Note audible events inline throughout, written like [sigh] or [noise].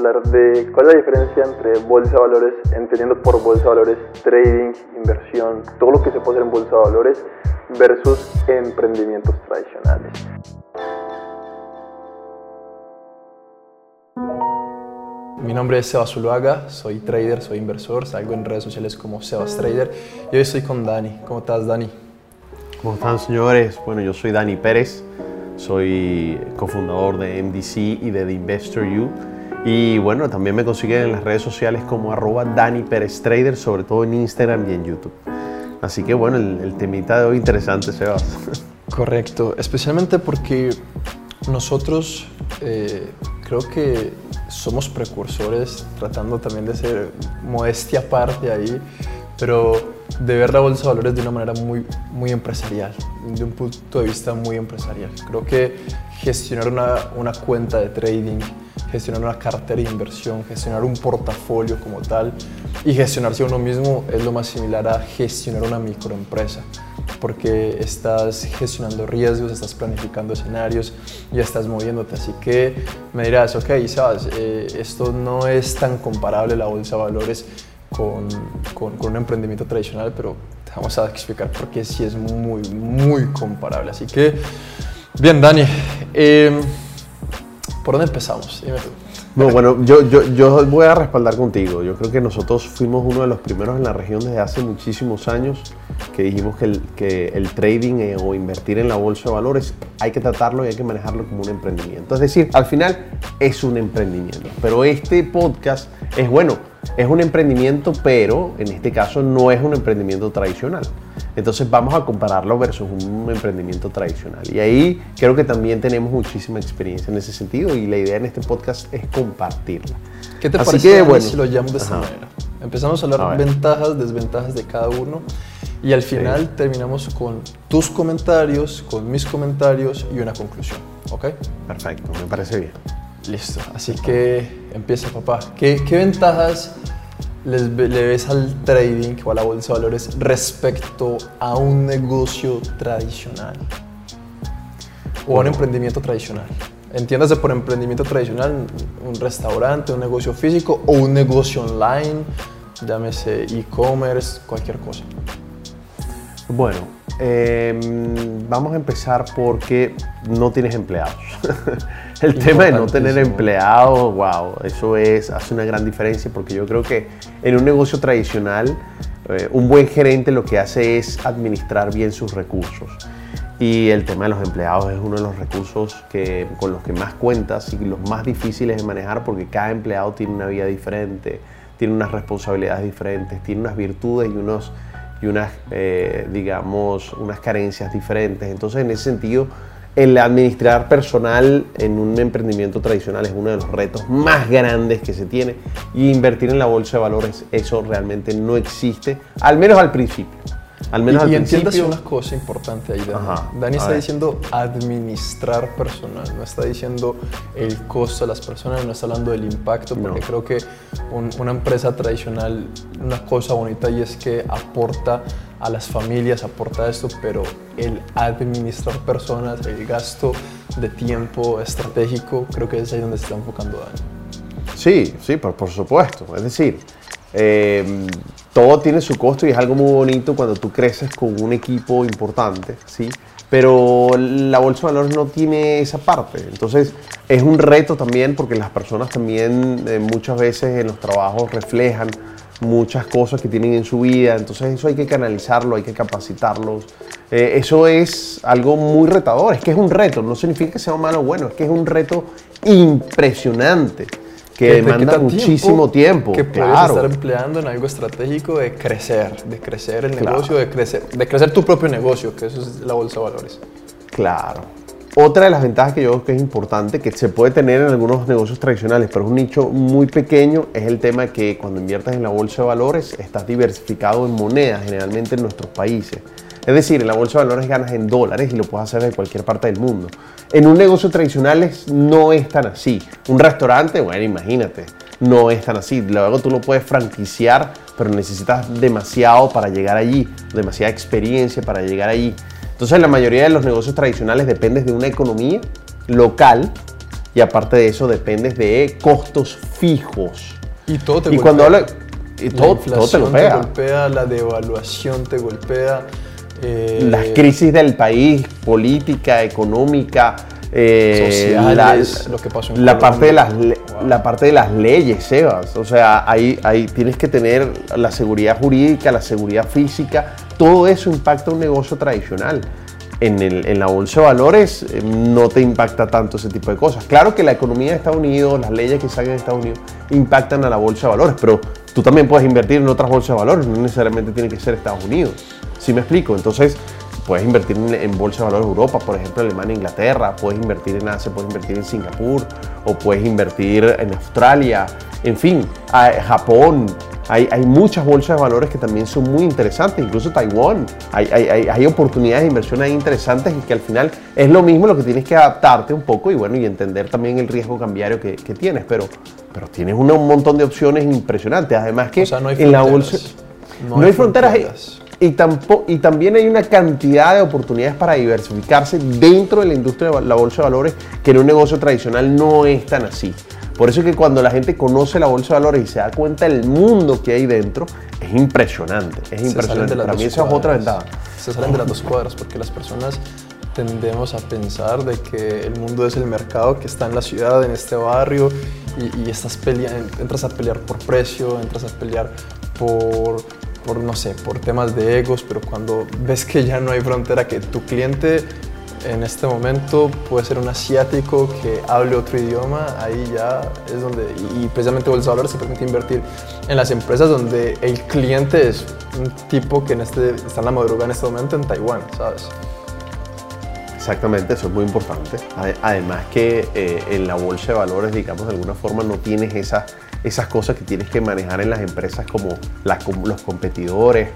hablar de cuál es la diferencia entre bolsa de valores, entendiendo por bolsa de valores trading, inversión, todo lo que se puede hacer en bolsa de valores versus emprendimientos tradicionales. Mi nombre es Sebas Zuluaga, soy trader, soy inversor, salgo en redes sociales como Sebas Trader y hoy estoy con Dani. ¿Cómo estás, Dani? ¿Cómo están, señores? Bueno, yo soy Dani Pérez, soy cofundador de MDC y de The Investor You. Y bueno, también me consiguen en las redes sociales como arroba Dani Pérez Trader, sobre todo en Instagram y en YouTube. Así que bueno, el, temita de hoy interesante, Sebas. [laughs] Correcto, especialmente porque nosotros eh, creo que somos precursores, tratando también de ser modestia aparte ahí, pero de ver la bolsa de valores de una manera muy, muy empresarial, de un punto de vista muy empresarial. Creo que gestionar una, una cuenta de trading, gestionar una cartera de inversión, gestionar un portafolio como tal y gestionarse uno mismo es lo más similar a gestionar una microempresa porque estás gestionando riesgos, estás planificando escenarios y estás moviéndote. Así que me dirás, ok, sabes, eh, esto no es tan comparable la bolsa de valores con, con, un emprendimiento tradicional, pero te vamos a explicar por qué sí es muy, muy comparable. Así que, bien, Dani, eh, ¿por dónde empezamos? No, bueno, yo, yo, yo voy a respaldar contigo. Yo creo que nosotros fuimos uno de los primeros en la región desde hace muchísimos años que dijimos que el, que el trading eh, o invertir en la bolsa de valores hay que tratarlo y hay que manejarlo como un emprendimiento. Es decir, al final es un emprendimiento. Pero este podcast es bueno, es un emprendimiento, pero en este caso no es un emprendimiento tradicional. Entonces vamos a compararlo versus un emprendimiento tradicional. Y ahí creo que también tenemos muchísima experiencia en ese sentido y la idea en este podcast es compartirla. ¿Qué te parece bueno, si lo llamamos de esta manera? Empezamos a hablar de ventajas, desventajas de cada uno y al final terminamos con tus comentarios, con mis comentarios y una conclusión. ¿Ok? Perfecto, me parece bien. Listo, así que empieza papá. ¿Qué, qué ventajas le ves al trading o a la bolsa de valores respecto a un negocio tradicional o a un emprendimiento tradicional? Entiéndase por emprendimiento tradicional un restaurante, un negocio físico o un negocio online, llámese e-commerce, cualquier cosa. Bueno, em, vamos a empezar porque no tienes empleados. [laughs] [laughs] El tema de no tener empleados, wow, eso es, hace una gran diferencia porque yo creo que en un negocio tradicional, eh, un buen gerente lo que hace es administrar bien sus recursos. Y el tema de los empleados es uno de los recursos que, con los que más cuentas y los más difíciles de manejar porque cada empleado tiene una vida diferente, tiene unas responsabilidades diferentes, tiene unas virtudes y unos y unas, eh, digamos, unas carencias diferentes. Entonces, en ese sentido, el administrar personal en un emprendimiento tradicional es uno de los retos más grandes que se tiene y invertir en la bolsa de valores, eso realmente no existe, al menos al principio. Al menos y, al y una cosa importante ahí, Dani. Dani está diciendo administrar personal, no está diciendo el costo de las personas, no está hablando del impacto, porque creo que una empresa tradicional, una cosa bonita y es que aporta a las familias, aporta esto, pero el administrar personas, el gasto de tiempo estratégico, creo que es ahí donde se está enfocando Dani. Sí, sí, por, por supuesto. Es decir, eh, todo tiene su costo y es algo muy bonito cuando tú creces con un equipo importante, ¿sí? Pero la bolsa de valores no tiene esa parte. Entonces es un reto también porque las personas también eh, muchas veces en los trabajos reflejan muchas cosas que tienen en su vida. Entonces eso hay que canalizarlo, hay que capacitarlos. Eh, eso es algo muy retador. Es que es un reto. No significa que sea malo o bueno. Es que es un reto impresionante que, demanda muchísimo tiempo, que puedes estar empleando en algo estratégico de crecer, de crecer el negocio, de crecer, de crecer tu propio negocio, que eso es la bolsa de valores. Claro. Otra de las ventajas que yo creo que es importante, que se puede tener en algunos negocios tradicionales, pero es un nicho muy pequeño, es el tema de que cuando inviertas en la bolsa de valores estás diversificado en monedas, generalmente en nuestros países. Es decir, en la bolsa de valores ganas en dólares y lo puedes hacer de cualquier parte del mundo. En un negocio tradicional no es tan así. Un restaurante, bueno, imagínate, no es tan así. Luego tú lo puedes franquiciar, pero necesitas demasiado para llegar allí, demasiada experiencia para llegar allí. Entonces la mayoría de los negocios tradicionales dependes de una economía local y aparte de eso dependes de costos fijos. Y todo te y golpea. cuando habla, y La todo, te golpea. golpea, la devaluación te golpea. eh, Las crisis del país, política, económica, eh, Sociales, lo que pasó en la parte de las Wow. la parte de las leyes, Sebas. O sea, ahí, ahí tienes que tener la seguridad jurídica, la seguridad física. Todo eso impacta un negocio tradicional. En, el- en la bolsa de valores eh, no te impacta tanto ese tipo de cosas. Claro que la economía de Estados Unidos, las leyes que salen de Estados Unidos impactan a la bolsa de valores, pero tú también puedes invertir en otras bolsas de valores, no necesariamente tiene que ser Estados Unidos. ¿Sí me explico? Entonces, puedes invertir en, en bolsa de valores de Europa, por ejemplo, Alemania, Inglaterra, puedes invertir en Asia, puedes invertir en Singapur, o puedes invertir en Australia, en fin, a- Japón. Hay, hay muchas bolsas de valores que también son muy interesantes, incluso Taiwán. Hay, hay- hay- oportunidades de inversión ahí interesantes y que al final es lo mismo lo que tienes que adaptarte un poco y bueno, y entender también el riesgo cambiario que, que tienes, pero, pero tienes una- un montón de opciones impresionantes. Además que O sea, no hay en la bolsa... No No, hay fronteras, fronteras. Y, tampo- y también hay una cantidad de oportunidades para diversificarse dentro de la industria de la bolsa de valores que en un negocio tradicional no es tan así. Por eso es que cuando la gente conoce la bolsa de valores y se da cuenta del mundo que hay dentro, es impresionante. Es se impresionante. Para mí esa es otra ventaja. Se salen de las dos cuadras porque las personas tendemos a pensar de que el mundo es el mercado que está en la ciudad, en este barrio, y, y estás pelea- entras a pelear por precio, entras a pelear por, por, no sé, por temas de egos, pero cuando ves que ya no hay frontera, que tu cliente en este momento puede ser un asiático que hable otro idioma, ahí ya es donde, y, precisamente Bolsa Valores se permite invertir en las empresas donde el cliente es un tipo que en este, está en la madrugada en este momento en Taiwán, ¿sabes? Exactamente, eso es muy importante. Ade- Además que eh, en la bolsa de valores, digamos, de alguna forma no tienes esas, esas cosas que tienes que manejar en las empresas como los competidores,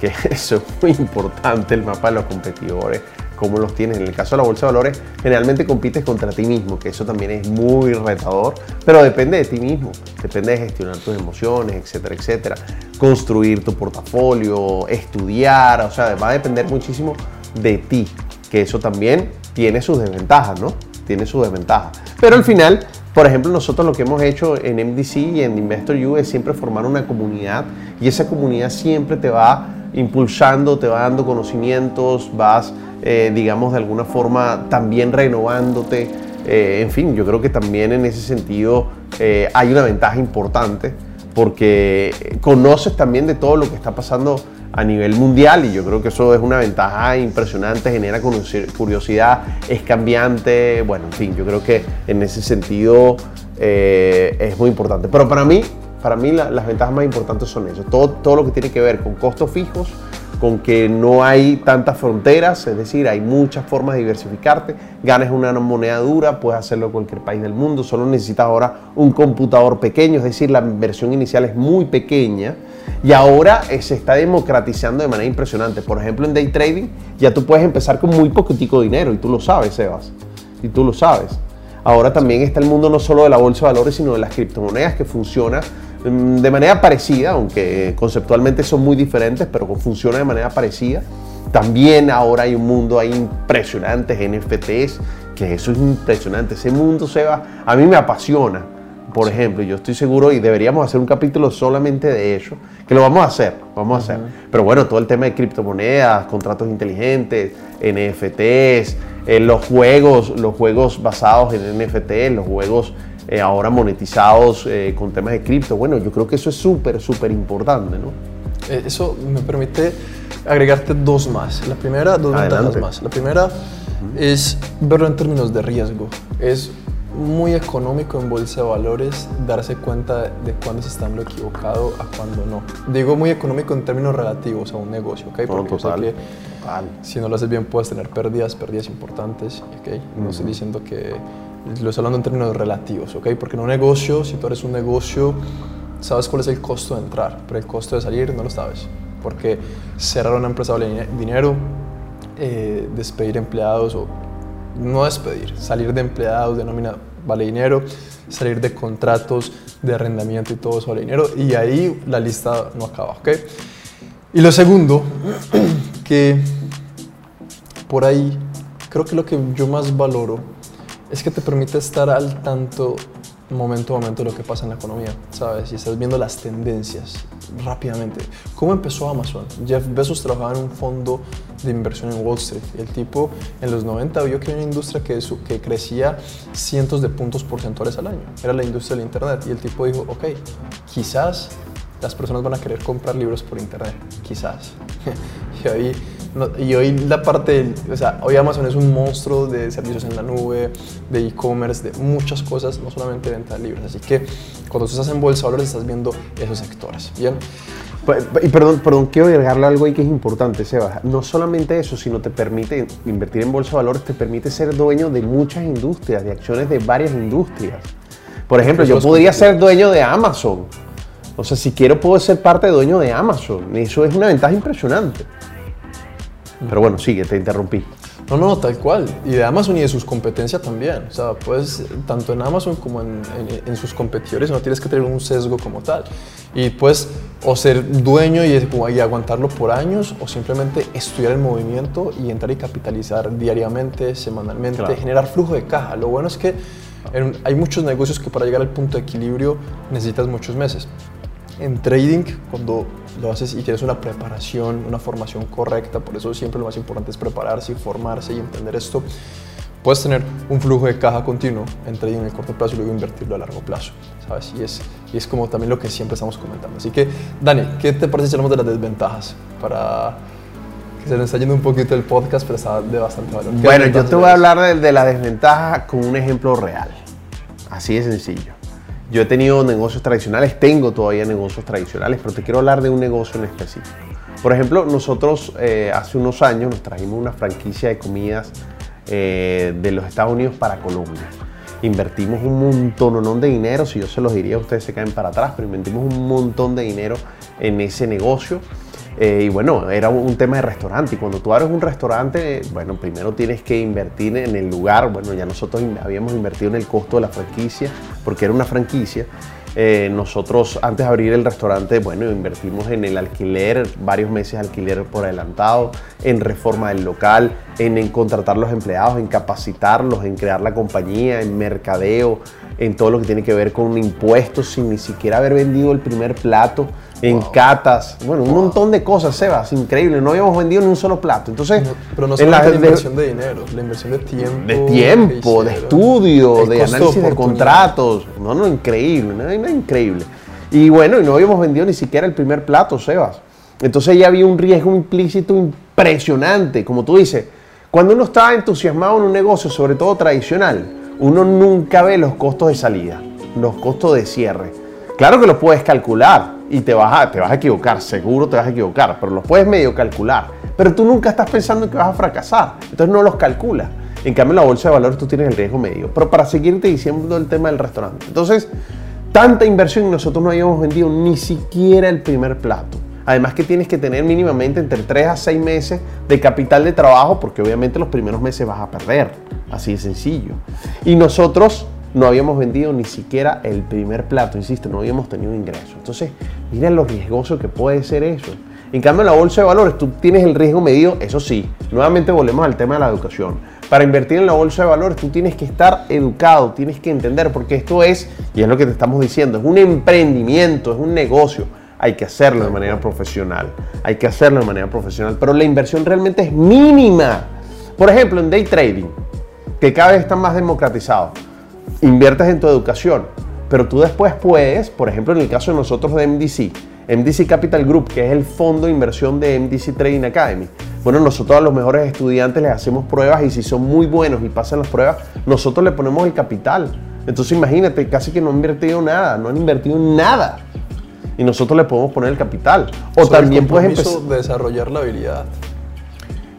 que [laughs] eso es muy importante, el mapa de los competidores, cómo los tienes. En el caso de la bolsa de valores, generalmente compites contra ti mismo, que eso también es muy retador, pero depende de ti mismo, depende de gestionar tus emociones, etcétera, etcétera, construir tu portafolio, estudiar, o sea, va a depender muchísimo de ti, que eso también tiene sus desventajas, ¿no? Tiene sus desventajas. Pero al final, por ejemplo, nosotros lo que hemos hecho en MDC y en Investor U es siempre formar una comunidad y esa comunidad siempre te va impulsando, te va dando conocimientos, vas, eh, digamos, de alguna forma también renovándote. Eh, en fin, yo creo que también en ese sentido eh, hay una ventaja importante porque conoces también de todo lo que está pasando a nivel mundial y yo creo que eso es una ventaja impresionante, genera curiosidad, es cambiante, bueno, en fin, yo creo que en ese sentido eh, es muy importante. Pero para mí, para mí la- las ventajas más importantes son eso, todo, todo lo que tiene que ver con costos fijos, con que no hay tantas fronteras, es decir, hay muchas formas de diversificarte, ganes una moneda dura, puedes hacerlo en cualquier país del mundo, solo necesitas ahora un computador pequeño, es decir, la inversión inicial es muy pequeña y ahora eh, se está democratizando de manera impresionante. Por ejemplo, en day trading ya tú puedes empezar con muy poquitico dinero y tú lo sabes, Sebas, y tú lo sabes. Ahora también está el mundo no solo de la bolsa de valores, sino de las criptomonedas que funciona mm, de manera parecida, aunque conceptualmente son muy diferentes, pero funciona de manera parecida. También ahora hay un mundo ahí impresionante, NFTs, que eso es impresionante. Ese mundo, Seba, a mí me apasiona. Por ejemplo, yo estoy seguro y deberíamos hacer un capítulo solamente de eso, que lo vamos a hacer, vamos a hacer. Pero bueno, todo el tema de criptomonedas, contratos inteligentes, NFTs, eh, los juegos, los juegos basados en NFT, los juegos eh, ahora monetizados eh, con temas de cripto. Bueno, yo creo que eso es súper, súper importante, ¿no? Eh, Eso me permite agregarte dos más. La primera, dos Adelante. ventajas más. La primera es verlo en términos de riesgo. Es muy económico en bolsa de valores darse cuenta de cuándo se está en lo equivocado a cuándo no. Digo muy económico en términos relativos a un negocio, ¿ok? No, Porque yo sé total, que total. si no lo haces bien puedes tener pérdidas, pérdidas importantes, ¿ok? No estoy diciendo que... Lo estoy hablando en términos relativos, ¿ok? Porque en un negocio, si tú eres un negocio, sabes cuál es el costo de entrar, pero el costo de salir no lo sabes. Porque cerrar una empresa vale dine- dinero, eh, despedir empleados o no despedir, salir de empleados de nómina vale dinero, salir de contratos de arrendamiento y todo eso vale dinero y ahí la lista no acaba, ¿ok? Y lo segundo, [clears throat] que por ahí creo que lo que yo más valoro es que te permite estar al tanto momento a momento de lo que pasa en la economía, ¿sabes? Y estás viendo las tendencias rápidamente. ¿Cómo empezó Amazon? Jeff Bezos trabajaba en un fondo de inversión en Wall Street. El tipo en los 90 vio que había una industria que crecía cientos de puntos porcentuales al año. Era la industria del Internet. Y el tipo dijo, ok, quizás las personas van a querer comprar libros por Internet. Quizás. [laughs] y ahí y hoy la parte, o sea, hoy Amazon es un monstruo de servicios en la nube, de e-commerce, de muchas cosas, no solamente venta de libros. Así que cuando tú estás en bolsa de valores estás viendo esos sectores. Bien. Y perdón, perdón, quiero agregarle algo ahí que es importante, Seba. No solamente eso, sino te permite invertir en bolsa de valores, te permite ser dueño de muchas industrias, de acciones de varias industrias. Por ejemplo, yo podría ser dueño de Amazon. O sea, si quiero puedo ser parte de dueño de Amazon. Y eso es una ventaja impresionante. Pero bueno, sigue, te interrumpí. No, no, tal cual. Y de Amazon y de sus competencias también. O sea, pues tanto en Amazon como en, sus competidores no tienes que tener un sesgo como tal. Y pues o ser dueño y, y, aguantarlo por años o simplemente estudiar el movimiento y entrar y capitalizar diariamente, semanalmente, generar flujo de caja. Lo bueno es que hay muchos negocios que para llegar al punto de equilibrio necesitas muchos meses. En trading, cuando lo haces y tienes una preparación, una formación correcta, por eso siempre lo más importante es prepararse y formarse y entender esto, puedes tener un flujo de caja continuo en trading en el corto plazo y luego invertirlo a largo plazo, ¿sabes? Y es, y es como también lo que siempre estamos comentando. Así que, Dani, ¿qué te parece si hablamos de las desventajas para se nos está yendo un poquito el podcast, pero está de bastante valor? Bueno, yo te voy a hablar de, de la desventaja con un ejemplo real. Así de sencillo. Yo he tenido negocios tradicionales, tengo todavía negocios tradicionales, pero te quiero hablar de un negocio en específico. Por ejemplo, nosotros eh, hace unos años nos trajimos una franquicia de comidas eh, de los Estados Unidos para Colombia. Invertimos un montón de dinero, si yo se los diría, ustedes se caen para atrás, pero invertimos un montón de dinero en ese negocio eh, y bueno, era un tema de restaurante. Y cuando tú abres un restaurante, bueno, primero tienes que invertir en el lugar. Bueno, ya nosotros habíamos invertido en el costo de la franquicia, porque era una franquicia. Eh, nosotros antes de abrir el restaurante, bueno, invertimos en el alquiler, varios meses de alquiler por adelantado, en reforma del local, en, en contratar los empleados, en capacitarlos, en crear la compañía, en mercadeo, en todo lo que tiene que ver con impuestos, sin ni siquiera haber vendido el primer plato en catas, bueno, un montón de cosas, Sebas, increíble. No habíamos vendido ni un solo plato. Entonces, pero no solo la, inversión de dinero, la inversión de tiempo. De tiempo, de estudio, de análisis de contratos. No, no, increíble, no, no, increíble. Y bueno, y no habíamos vendido ni siquiera el primer plato, Sebas. Entonces ya había un riesgo implícito impresionante, como tú dices. Cuando uno está entusiasmado en un negocio, sobre todo tradicional, uno nunca ve los costos de salida, los costos de cierre. Claro que los puedes calcular, y te vas, a, te vas a equivocar, seguro te vas a equivocar, pero los puedes medio calcular. Pero tú nunca estás pensando que vas a fracasar, entonces no los calculas. En cambio, en la bolsa de valores tú tienes el riesgo medio. Pero para seguirte diciendo el tema del restaurante. Entonces, tanta inversión y nosotros no habíamos vendido ni siquiera el primer plato. Además que tienes que tener mínimamente entre 3 a 6 meses de capital de trabajo porque obviamente los primeros meses vas a perder. Así de sencillo. Y nosotros no habíamos vendido ni siquiera el primer plato, insisto, no habíamos tenido ingreso. Entonces, mira lo riesgoso que puede ser eso. En cambio, en la bolsa de valores tú tienes el riesgo medido, eso sí, nuevamente volvemos al tema de la educación. Para invertir en la bolsa de valores tú tienes que estar educado, tienes que entender, porque esto es, y es lo que te estamos diciendo, es un emprendimiento, es un negocio. Hay que hacerlo de manera profesional, hay que hacerlo de manera profesional, pero la inversión realmente es mínima. Por ejemplo, en day trading, que cada vez está más democratizado inviertes en tu educación, pero tú después puedes, por ejemplo en el caso de nosotros de MDC, MDC Capital Group, que es el fondo de inversión de MDC Trading Academy. Bueno, nosotros a los mejores estudiantes les hacemos pruebas y si son muy buenos y pasan las pruebas, nosotros le ponemos el capital. Entonces imagínate, casi que no han invertido nada, no han invertido nada. Y nosotros le podemos poner el capital. O también puedes empezar... de desarrollar la habilidad.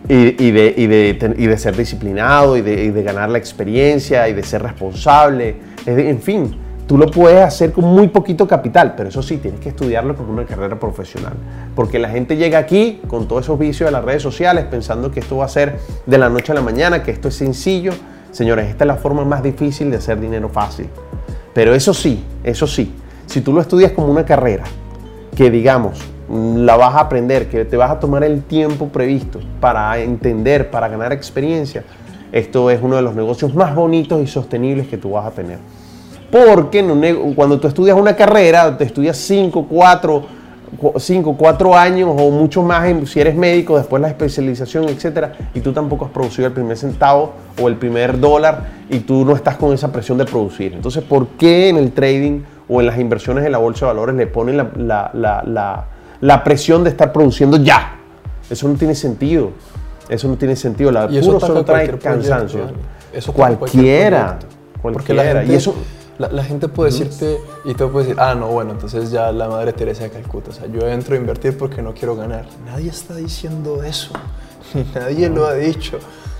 Y, de, y, de, y, de, ser disciplinado y de, ganar la experiencia y de ser responsable. En fin, tú lo puedes hacer con muy poquito capital, pero eso sí, tienes que estudiarlo con una carrera profesional. Porque la gente llega aquí con todos esos vicios de las redes sociales pensando que esto va a ser de la noche a la mañana, que esto es sencillo. Señores, esta es la forma más difícil de hacer dinero fácil. Pero eso sí, eso sí, si tú lo estudias como una carrera, que digamos, la vas a aprender, que te vas a tomar el tiempo previsto para entender, para ganar experiencia, esto es uno de los negocios más bonitos y sostenibles que tú vas a tener. Porque cuando tú estudias una carrera, te estudias 5, 4, 5, 4 años o mucho más si eres médico, después la especialización, etcétera, y tú tampoco has producido el primer centavo o el primer dólar y tú no estás con esa presión de producir. Entonces, ¿por qué en el trading o en las inversiones en la bolsa de valores le ponen la, presión de estar produciendo ya? Eso no tiene sentido. Eso no tiene sentido. La y puro solo trae cansancio. eso cualquiera. Cualquiera. y eso la, gente puede decirte y te puede decir, ah, no, bueno, entonces ya la Madre Teresa de Calcuta, o sea, yo entro a invertir porque no quiero ganar. Nadie está diciendo eso, [laughs] nadie lo ha dicho.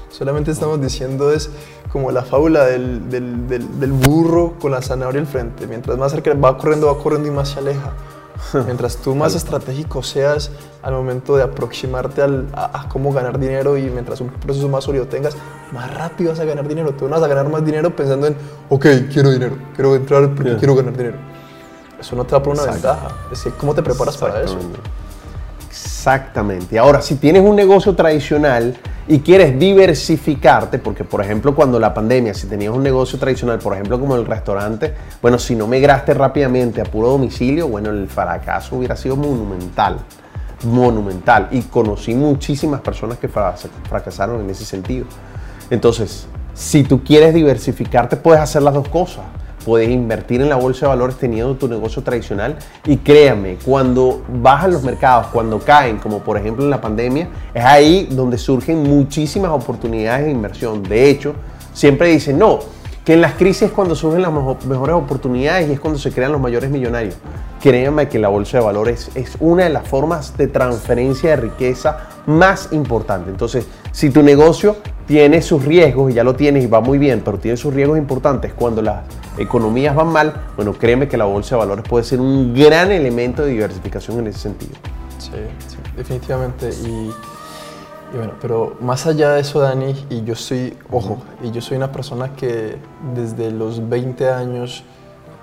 Solamente estamos diciendo es como la fábula del, del, del, burro con la zanahoria al frente. Mientras más cerca va corriendo, va corriendo y más se aleja. [laughs] Mientras tú más estratégico seas al momento de aproximarte al, a, cómo ganar dinero y mientras un proceso más sólido tengas, más rápido vas a ganar dinero. Tú no vas a ganar más dinero pensando en, ok, quiero dinero, quiero entrar porque quiero ganar dinero. Eso no te da por una ventaja. Es decir, ¿cómo te preparas para eso? Exactamente. Ahora, si tienes un negocio tradicional y quieres diversificarte, porque por ejemplo cuando la pandemia, si tenías un negocio tradicional, por ejemplo como el restaurante, bueno, si no migraste rápidamente a puro domicilio, bueno, el fracaso hubiera sido monumental, monumental. Y conocí muchísimas personas que fracasaron en ese sentido. Entonces, si tú quieres diversificarte, puedes hacer las dos cosas puedes invertir en la bolsa de valores teniendo tu negocio tradicional y créame, cuando bajan los mercados, cuando caen, como por ejemplo en la pandemia, es ahí donde surgen muchísimas oportunidades de inversión. De hecho, siempre dicen, no, que en las crisis es cuando surgen las mejores oportunidades y es cuando se crean los mayores millonarios. Créanme que la bolsa de valores es una de las formas de transferencia de riqueza más importante. Entonces, si tu negocio tiene sus riesgos y ya lo tienes y va muy bien, pero tiene sus riesgos importantes cuando las economías van mal, bueno, créeme que la bolsa de valores puede ser un gran elemento de diversificación en ese sentido. Sí, sí definitivamente. Y, bueno, pero más allá de eso, Dani, y yo soy, ojo, y yo soy una persona que desde los 20 años,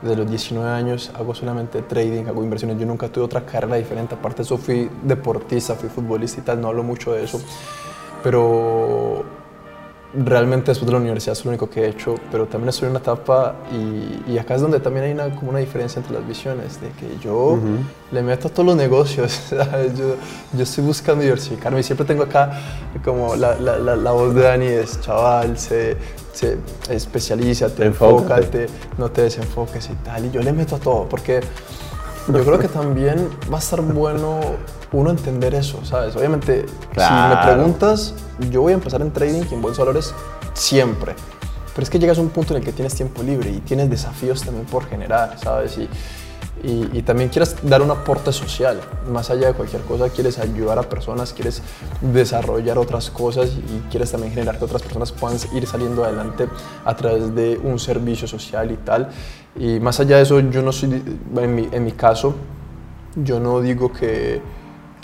desde los 19 años, hago solamente trading, hago inversiones. Yo nunca tuve otra carrera diferente. Aparte de eso, fui deportista, fui futbolista y tal, no hablo mucho de eso. Pero realmente después de la universidad es lo único que he hecho, pero también estoy en una etapa y, acá es donde también hay una, como una diferencia entre las visiones, de que yo le meto a todos los negocios, [laughs] Yo, yo estoy buscando diversificarme y siempre tengo acá como la, la, la, voz de Dani es, chaval, se, se especialízate, enfócate, no te desenfoques y tal, y yo le meto a todo, porque yo creo que también va a estar bueno uno entender eso, ¿sabes? Obviamente, si me preguntas, yo voy a empezar en trading y en bolsa de valores siempre. Pero es que llegas a un punto en el que tienes tiempo libre y tienes desafíos también por generar, ¿sabes? Y, y, también quieres dar un aporte social. Más allá de cualquier cosa, quieres ayudar a personas, quieres desarrollar otras cosas y quieres también generar que otras personas puedan ir saliendo adelante a través de un servicio social y tal. Y más allá de eso, yo no soy, en mi, en mi caso, yo no digo que,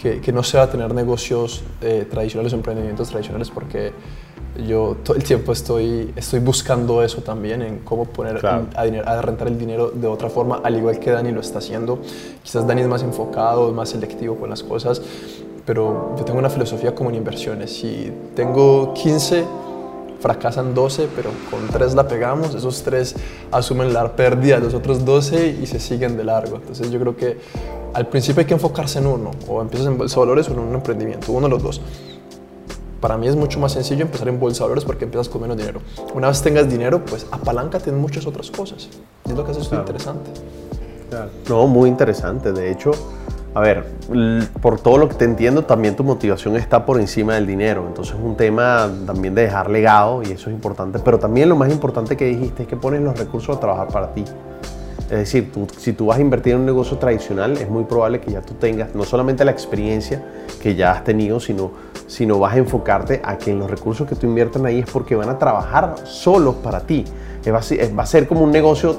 que, que no se va a tener negocios eh, tradicionales, emprendimientos tradicionales, porque yo todo el tiempo estoy, estoy buscando eso también, en cómo poner a, a, rentar el dinero de otra forma, al igual que Dani lo está haciendo. Quizás Dani es más enfocado, más selectivo con las cosas, pero yo tengo una filosofía como en inversiones. Si tengo 15 fracasan 12, pero con 3 la pegamos, esos 3 asumen la pérdida de los otros 12 y se siguen de largo. Entonces yo creo que al principio hay que enfocarse en uno, o empiezas en bolsa de valores o en un emprendimiento, uno de los dos. Para mí es mucho más sencillo empezar en bolsa de valores porque empiezas con menos dinero. Una vez tengas dinero, pues apaláncate en muchas otras cosas. Y es lo que hace esto interesante. No, muy interesante. De hecho, a ver, por todo lo que te entiendo, también tu motivación está por encima del dinero. Entonces es un tema también de dejar legado y eso es importante. Pero también lo más importante que dijiste es que pones los recursos a trabajar para ti. Es decir, si tú vas a invertir en un negocio tradicional, es muy probable que ya tú tengas no solamente la experiencia que ya has tenido, sino, sino vas a enfocarte a que los recursos que tú invierten ahí es porque van a trabajar solos para ti. Va a ser como un negocio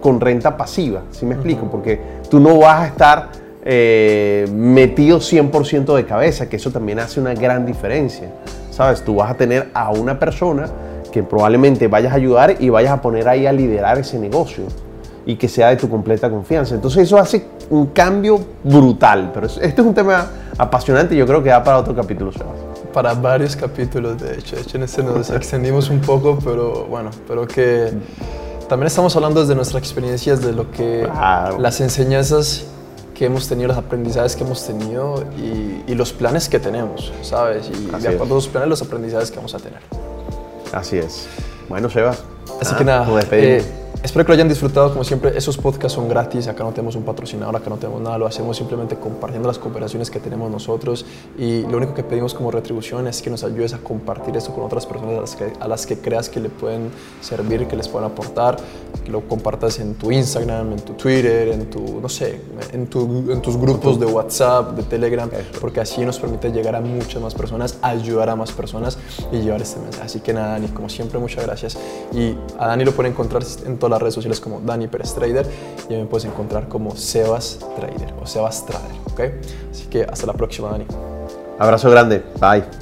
con renta pasiva, ¿sí me explico? Porque tú no vas a estar eh, metido 100% de cabeza, que eso también hace una gran diferencia. ¿Sabes? Tú vas a tener a una persona que probablemente vayas a ayudar y vayas a poner ahí a liderar ese negocio y que sea de tu completa confianza. Entonces eso hace un cambio brutal, pero este es un tema apasionante y yo creo que da para otro capítulo, Sebastián. para varios capítulos, de hecho. De hecho, en este nos extendimos un poco, pero bueno, pero que también estamos hablando desde nuestras experiencias, de lo que las enseñanzas que hemos tenido, los aprendizajes que hemos tenido y, los planes que tenemos, ¿sabes? Y de acuerdo a los planes, los aprendizajes que vamos a tener. Así es. Bueno, Sebas. Así que nada, eh, espero que lo hayan disfrutado. Como siempre, esos podcasts son gratis. Acá no tenemos un patrocinador, acá no tenemos nada. Lo hacemos simplemente compartiendo las cooperaciones que tenemos nosotros. Y lo único que pedimos como retribución es que nos ayudes a compartir esto con otras personas a las que, a las que creas que le pueden servir, que les pueden aportar. Que lo compartas en tu Instagram, en tu Twitter, en tu, no sé, en, tu, en tus grupos de WhatsApp, de Telegram. Porque así nos permite llegar a muchas más personas, ayudar a más personas y llevar este mensaje. Así que nada, Dani, como siempre, muchas gracias. Y a Dani lo pueden encontrar en todas las redes sociales como Dani Pérez Trader y me puedes encontrar como Sebas Trader o Sebas Trader, ¿ok? Así que hasta la próxima, Dani. Abrazo grande, bye.